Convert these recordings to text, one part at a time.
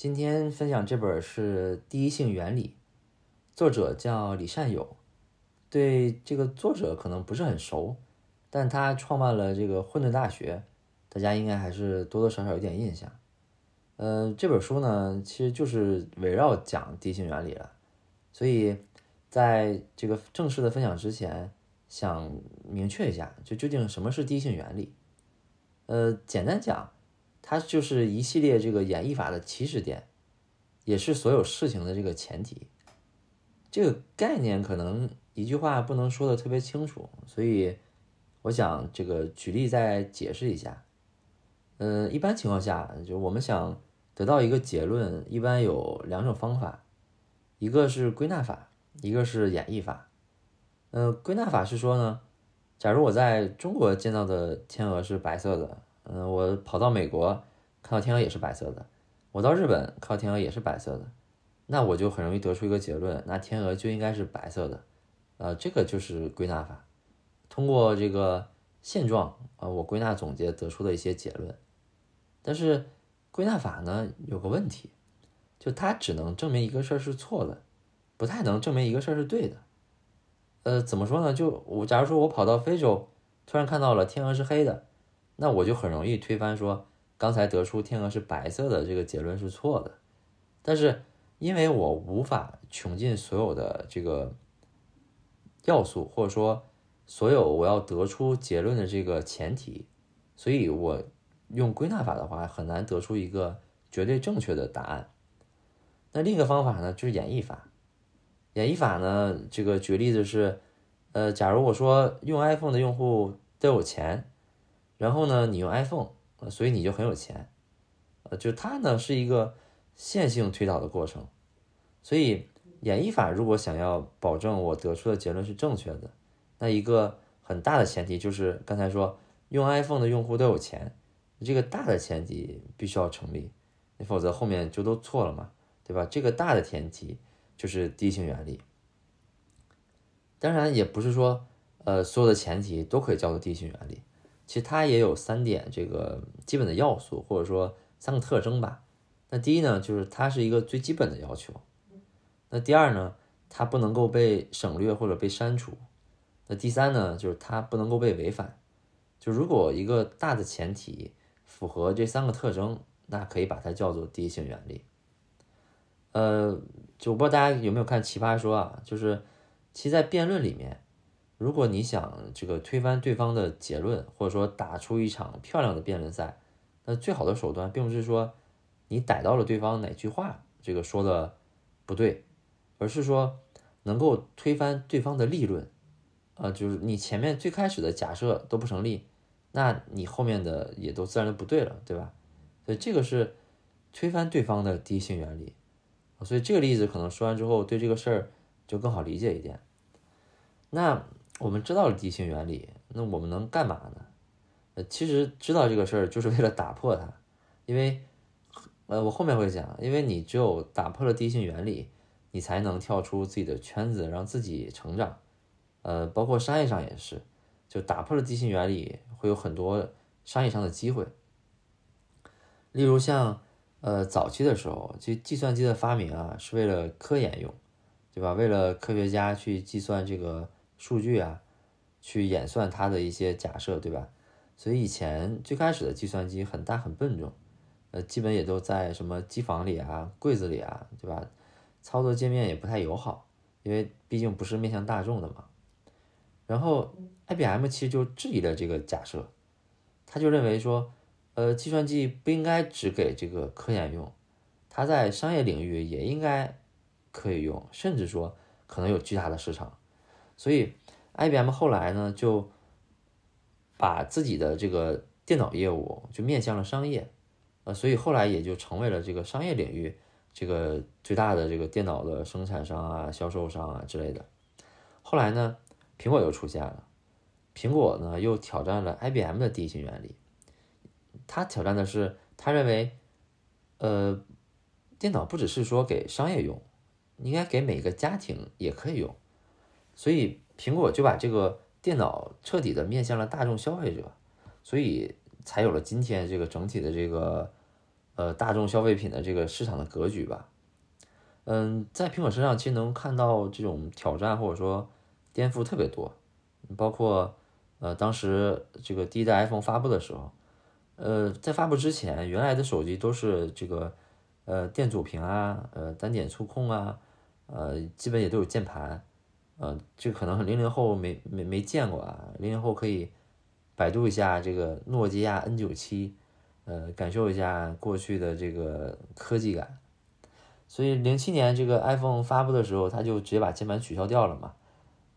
今天分享这本是《第一性原理》，作者叫李善友。对这个作者可能不是很熟，但他创办了这个混沌大学，大家应该还是多多少少有点印象。呃，这本书呢，其实就是围绕讲第一性原理了，所以在这个正式的分享之前，想明确一下，就究竟什么是第一性原理？呃，简单讲，它就是一系列这个演绎法的起始点，也是所有事情的这个前提。这个概念可能。一句话不能说的特别清楚，所以我想这个举例再解释一下。嗯，一般情况下，就我们想得到一个结论，一般有两种方法，一个是归纳法，一个是演绎法。嗯，归纳法是说呢，假如我在中国见到的天鹅是白色的，嗯，我跑到美国看到天鹅也是白色的，我到日本看到天鹅也是白色的，那我就很容易得出一个结论，那天鹅就应该是白色的。呃，这个就是归纳法，通过这个现状啊，我归纳总结得出的一些结论。但是归纳法呢有个问题，就它只能证明一个事儿是错的，不太能证明一个事儿是对的。呃，怎么说呢？就我假如说我跑到非洲，突然看到了天鹅是黑的，那我就很容易推翻说刚才得出天鹅是白色的这个结论是错的。但是因为我无法穷尽所有的这个。要素或者说所有我要得出结论的这个前提，所以我用归纳法的话很难得出一个绝对正确的答案。那另一个方法呢，就是演绎法。演绎法呢，这个举例子是，呃，假如我说用 iPhone 的用户都有钱，然后呢，你用 iPhone，所以你就很有钱，呃，就它呢是一个线性推导的过程，所以。演绎法如果想要保证我得出的结论是正确的，那一个很大的前提就是刚才说用 iPhone 的用户都有钱，这个大的前提必须要成立，否则后面就都错了嘛，对吧？这个大的前提就是第一性原理。当然也不是说呃所有的前提都可以叫做第一性原理，其实它也有三点这个基本的要素或者说三个特征吧。那第一呢，就是它是一个最基本的要求。那第二呢，它不能够被省略或者被删除。那第三呢，就是它不能够被违反。就如果一个大的前提符合这三个特征，那可以把它叫做第一性原理。呃，就我不知道大家有没有看《奇葩说》啊？就是其实在辩论里面，如果你想这个推翻对方的结论，或者说打出一场漂亮的辩论赛，那最好的手段并不是说你逮到了对方哪句话这个说的不对。而是说能够推翻对方的立论，啊，就是你前面最开始的假设都不成立，那你后面的也都自然就不对了，对吧？所以这个是推翻对方的第一性原理。所以这个例子可能说完之后，对这个事儿就更好理解一点。那我们知道了地心原理，那我们能干嘛呢？呃，其实知道这个事儿就是为了打破它，因为呃，我后面会讲，因为你只有打破了地心原理。你才能跳出自己的圈子，让自己成长。呃，包括商业上也是，就打破了地心原理，会有很多商业上的机会。例如像呃早期的时候，其实计算机的发明啊是为了科研用，对吧？为了科学家去计算这个数据啊，去演算它的一些假设，对吧？所以以前最开始的计算机很大很笨重，呃，基本也都在什么机房里啊、柜子里啊，对吧？操作界面也不太友好，因为毕竟不是面向大众的嘛。然后 IBM 其实就质疑了这个假设，他就认为说，呃，计算机不应该只给这个科研用，它在商业领域也应该可以用，甚至说可能有巨大的市场。所以 IBM 后来呢，就把自己的这个电脑业务就面向了商业，呃，所以后来也就成为了这个商业领域。这个最大的这个电脑的生产商啊、销售商啊之类的，后来呢，苹果又出现了，苹果呢又挑战了 IBM 的第一性原理，他挑战的是，他认为，呃，电脑不只是说给商业用，应该给每个家庭也可以用，所以苹果就把这个电脑彻底的面向了大众消费者，所以才有了今天这个整体的这个。呃大众消费品的这个市场的格局吧。嗯，在苹果身上其实能看到这种挑战或者说颠覆特别多，包括呃当时这个第一代 iPhone 发布的时候，呃在发布之前，原来的手机都是这个呃电阻屏啊，呃单点触控啊，呃基本也都有键盘，呃这可能零零后没没没见过啊，零零后可以百度一下这个诺基亚 N 九七，呃感受一下过去的这个科技感。所以零七年这个 iPhone 发布的时候，它就直接把键盘取消掉了嘛，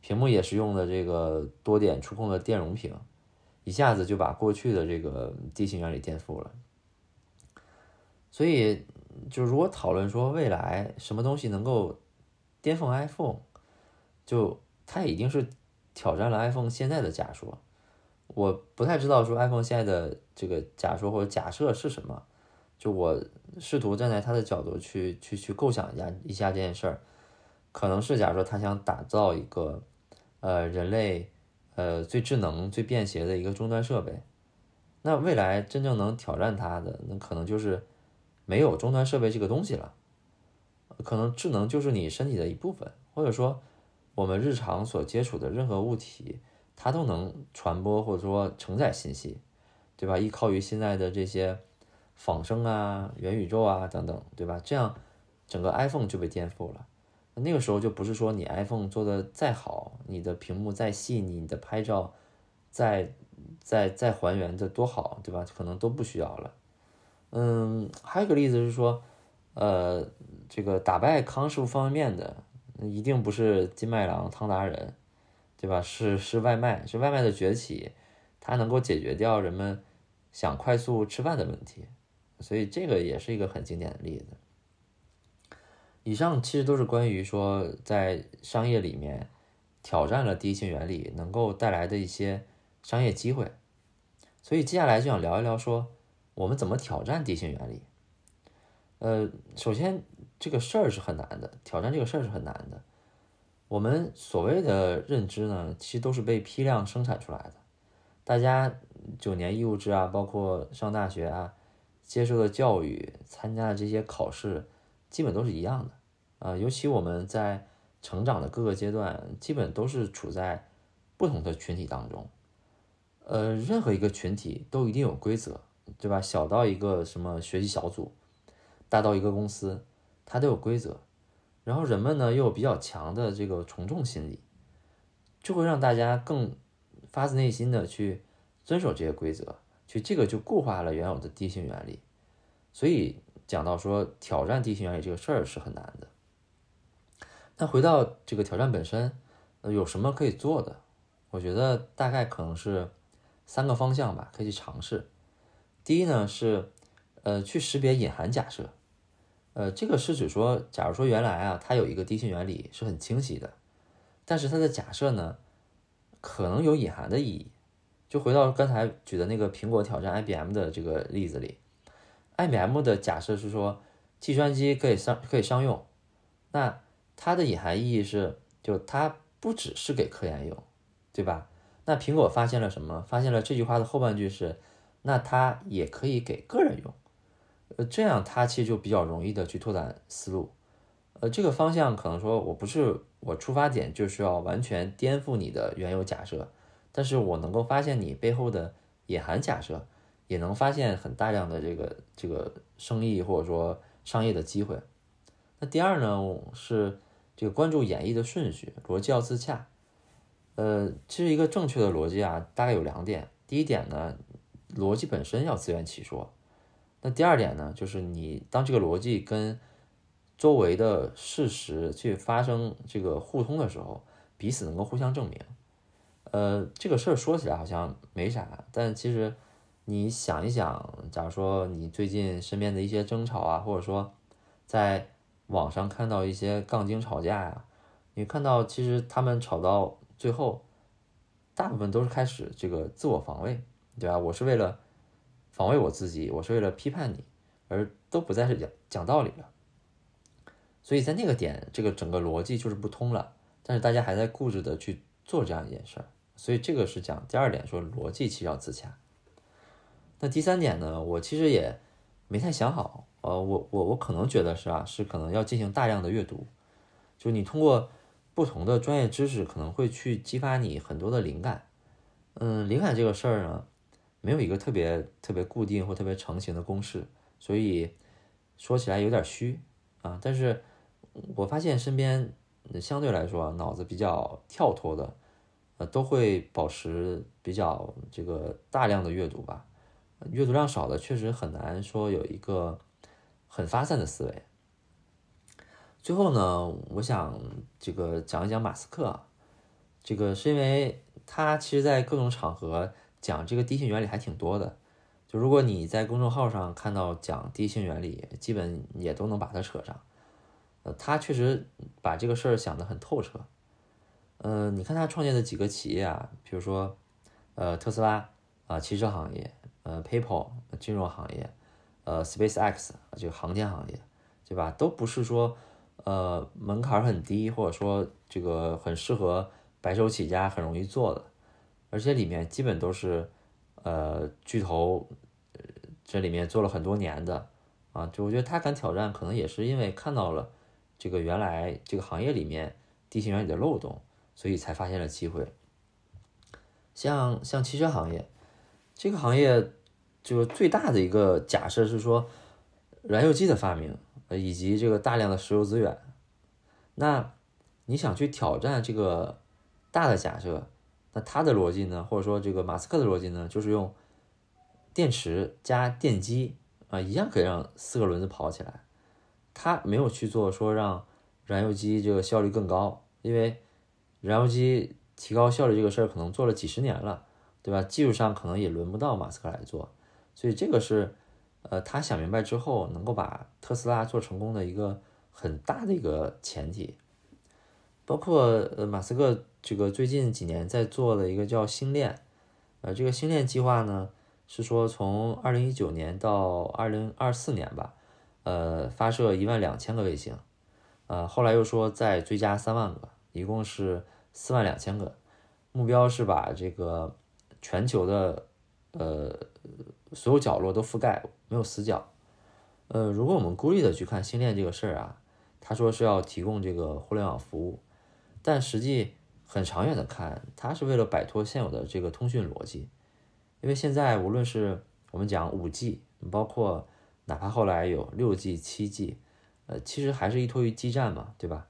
屏幕也是用的这个多点触控的电容屏，一下子就把过去的这个地形原理颠覆了。所以，就如果讨论说未来什么东西能够颠覆 iPhone，就它已经是挑战了 iPhone 现在的假说。我不太知道说 iPhone 现在的这个假说或者假设是什么。就我试图站在他的角度去去去构想一下一下这件事儿，可能是假如说他想打造一个，呃，人类，呃，最智能、最便携的一个终端设备，那未来真正能挑战它的，那可能就是没有终端设备这个东西了，可能智能就是你身体的一部分，或者说我们日常所接触的任何物体，它都能传播或者说承载信息，对吧？依靠于现在的这些。仿生啊，元宇宙啊，等等，对吧？这样整个 iPhone 就被颠覆了。那个时候就不是说你 iPhone 做的再好，你的屏幕再细腻，你的拍照再再再还原的多好，对吧？可能都不需要了。嗯，还有一个例子是说，呃，这个打败康师傅方便面的，一定不是金麦郎、汤达人，对吧？是是外卖，是外卖的崛起，它能够解决掉人们想快速吃饭的问题。所以这个也是一个很经典的例子。以上其实都是关于说在商业里面挑战了第一性原理能够带来的一些商业机会。所以接下来就想聊一聊说我们怎么挑战第一性原理。呃，首先这个事儿是很难的，挑战这个事儿是很难的。我们所谓的认知呢，其实都是被批量生产出来的。大家九年义务制啊，包括上大学啊。接受的教育、参加的这些考试，基本都是一样的，啊，尤其我们在成长的各个阶段，基本都是处在不同的群体当中，呃，任何一个群体都一定有规则，对吧？小到一个什么学习小组，大到一个公司，它都有规则，然后人们呢又有比较强的这个从众心理，就会让大家更发自内心的去遵守这些规则。就这个就固化了原有的地性原理，所以讲到说挑战地性原理这个事儿是很难的。那回到这个挑战本身，呃，有什么可以做的？我觉得大概可能是三个方向吧，可以去尝试。第一呢是，呃，去识别隐含假设，呃，这个是指说，假如说原来啊它有一个低性原理是很清晰的，但是它的假设呢可能有隐含的意义。就回到刚才举的那个苹果挑战 IBM 的这个例子里，IBM 的假设是说计算机可以商可以商用，那它的隐含意义是，就它不只是给科研用，对吧？那苹果发现了什么？发现了这句话的后半句是，那它也可以给个人用，这样它其实就比较容易的去拓展思路，呃，这个方向可能说我不是我出发点就是要完全颠覆你的原有假设。但是我能够发现你背后的隐含假设，也能发现很大量的这个这个生意或者说商业的机会。那第二呢是这个关注演绎的顺序，逻辑要自洽。呃，其实一个正确的逻辑啊，大概有两点。第一点呢，逻辑本身要自圆其说。那第二点呢，就是你当这个逻辑跟周围的事实去发生这个互通的时候，彼此能够互相证明。呃，这个事儿说起来好像没啥，但其实你想一想，假如说你最近身边的一些争吵啊，或者说在网上看到一些杠精吵架呀，你看到其实他们吵到最后，大部分都是开始这个自我防卫，对吧？我是为了防卫我自己，我是为了批判你，而都不再是讲讲道理了。所以在那个点，这个整个逻辑就是不通了，但是大家还在固执的去做这样一件事儿。所以这个是讲第二点，说逻辑其实要自洽。那第三点呢，我其实也没太想好。呃，我我我可能觉得是啊，是可能要进行大量的阅读，就你通过不同的专业知识，可能会去激发你很多的灵感。嗯，灵感这个事儿呢，没有一个特别特别固定或特别成型的公式，所以说起来有点虚啊。但是我发现身边相对来说脑子比较跳脱的，呃，都会保持比较这个大量的阅读吧。阅读量少的确实很难说有一个。很发散的思维。最后呢，我想这个讲一讲马斯克，这个是因为他其实，在各种场合讲这个第一性原理还挺多的。就如果你在公众号上看到讲第一性原理，基本也都能把它扯上。呃，他确实把这个事儿想得很透彻。嗯，你看他创建的几个企业啊，比如说呃特斯拉啊，汽车行业，呃，PayPal 金融行业。呃，SpaceX 这个航天行业，对吧？都不是说，呃，门槛很低，或者说这个很适合白手起家、很容易做的，而且里面基本都是，呃，巨头，这里面做了很多年的，啊，就我觉得他敢挑战，可能也是因为看到了这个原来这个行业里面地心原理的漏洞，所以才发现了机会。像像汽车行业，这个行业。就最大的一个假设是说，燃油机的发明，呃，以及这个大量的石油资源。那你想去挑战这个大的假设，那他的逻辑呢，或者说这个马斯克的逻辑呢，就是用电池加电机啊，一样可以让四个轮子跑起来。他没有去做说让燃油机这个效率更高，因为燃油机提高效率这个事儿可能做了几十年了，对吧？技术上可能也轮不到马斯克来做。所以这个是，呃，他想明白之后能够把特斯拉做成功的一个很大的一个前提，包括呃马斯克这个最近几年在做的一个叫星链，呃，这个星链计划呢是说从二零一九年到二零二四年吧，呃，发射一万两千个卫星，呃，后来又说再追加三万个，一共是四万两千个，目标是把这个全球的，呃。所有角落都覆盖，没有死角。呃，如果我们孤立的去看星链这个事儿啊，他说是要提供这个互联网服务，但实际很长远的看，它是为了摆脱现有的这个通讯逻辑。因为现在无论是我们讲五 G，包括哪怕后来有六 G、七 G，呃，其实还是依托于基站嘛，对吧？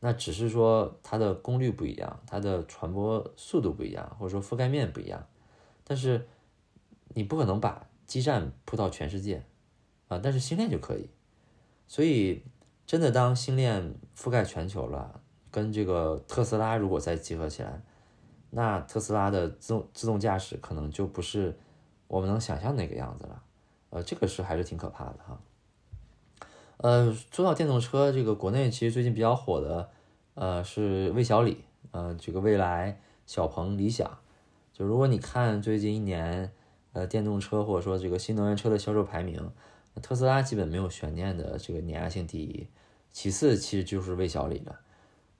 那只是说它的功率不一样，它的传播速度不一样，或者说覆盖面不一样，但是。你不可能把基站铺到全世界，啊，但是星链就可以。所以，真的当星链覆盖全球了，跟这个特斯拉如果再结合起来，那特斯拉的自动自动驾驶可能就不是我们能想象那个样子了。呃，这个是还是挺可怕的哈。呃，说到电动车，这个国内其实最近比较火的，呃，是魏小李，呃，这个蔚来、小鹏、理想。就如果你看最近一年。呃，电动车或者说这个新能源车的销售排名，特斯拉基本没有悬念的这个碾压性第一，其次其实就是魏小李了。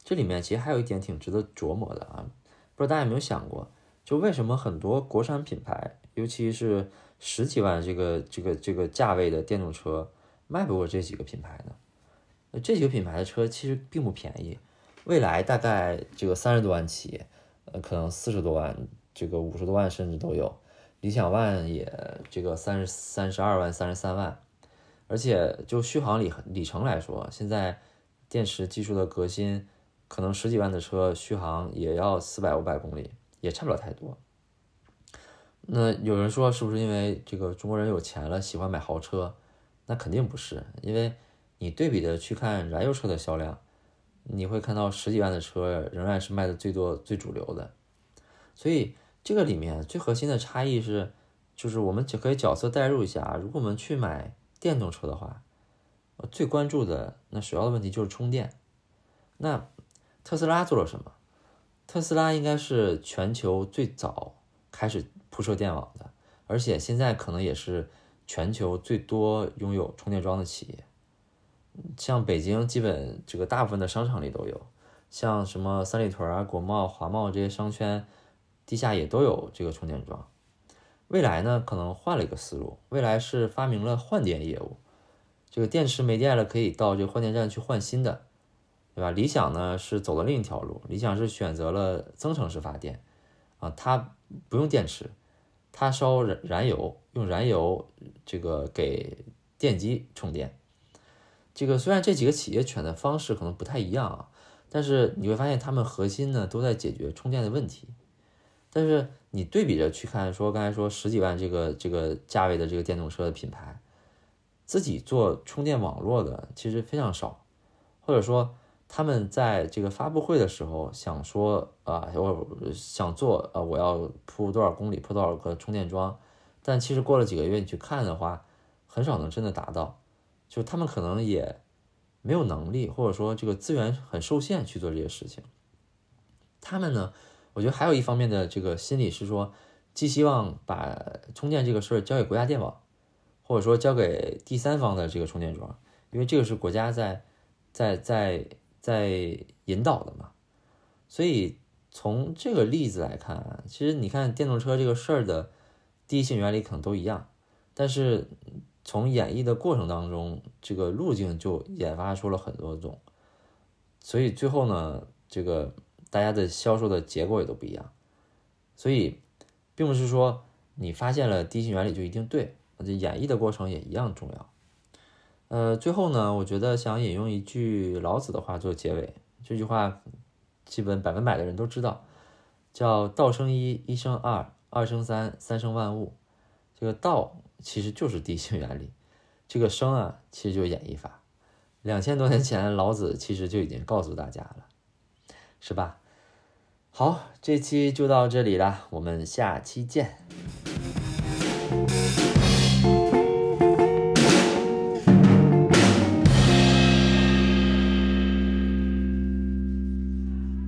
这里面其实还有一点挺值得琢磨的啊，不知道大家有没有想过，就为什么很多国产品牌，尤其是十几万这个这个这个价位的电动车，卖不过这几个品牌呢？这几个品牌的车其实并不便宜，未来大概这个三十多万起，呃，可能四十多万，这个五十多万甚至都有。理想 ONE 也这个三十三十二万三十三万，而且就续航里里程来说，现在电池技术的革新，可能十几万的车续航也要四百五百公里，也差不了太多。那有人说是不是因为这个中国人有钱了，喜欢买豪车？那肯定不是，因为你对比的去看燃油车的销量，你会看到十几万的车仍然是卖的最多最主流的，所以。这个里面最核心的差异是，就是我们就可以角色代入一下啊。如果我们去买电动车的话，最关注的那首要的问题就是充电。那特斯拉做了什么？特斯拉应该是全球最早开始铺设电网的，而且现在可能也是全球最多拥有充电桩的企业。像北京，基本这个大部分的商场里都有；像什么三里屯啊、国贸、华贸这些商圈。地下也都有这个充电桩，未来呢，可能换了一个思路，未来是发明了换电业务。这个电池没电了，可以到这个换电站去换新的，对吧？理想呢是走了另一条路，理想是选择了增程式发电，啊，它不用电池，它烧燃燃油，用燃油这个给电机充电。这个虽然这几个企业选的方式可能不太一样啊，但是你会发现他们核心呢都在解决充电的问题。但是你对比着去看，说刚才说十几万这个这个价位的这个电动车的品牌。自己做充电网络的其实非常少，或者说他们在这个发布会的时候想说啊，我想做啊，我要铺多少公里，铺多少个充电桩，但其实过了几个月你去看的话，很少能真的达到，就他们可能也没有能力，或者说这个资源很受限去做这些事情。他们呢，我觉得还有一方面的这个心理是说，寄希望把充电这个事儿交给国家电网。或者说交给第三方的这个充电桩，因为这个是国家在在在在引导的嘛，所以从这个例子来看，其实你看电动车这个事儿的第一性原理可能都一样，但是从演绎的过程当中，这个路径就研发出了很多种，所以最后呢，这个大家的销售的结果也都不一样，所以并不是说你发现了第一性原理就一定对。这演绎的过程也一样重要。呃，最后呢，我觉得想引用一句老子的话做结尾。这句话基本百分百的人都知道，叫“道生一，一生二，二生三，三生万物”。这个道其实就是第一性原理，这个生啊，其实就是演绎法。两千多年前，老子其实就已经告诉大家了，是吧？好，这期就到这里了，我们下期见。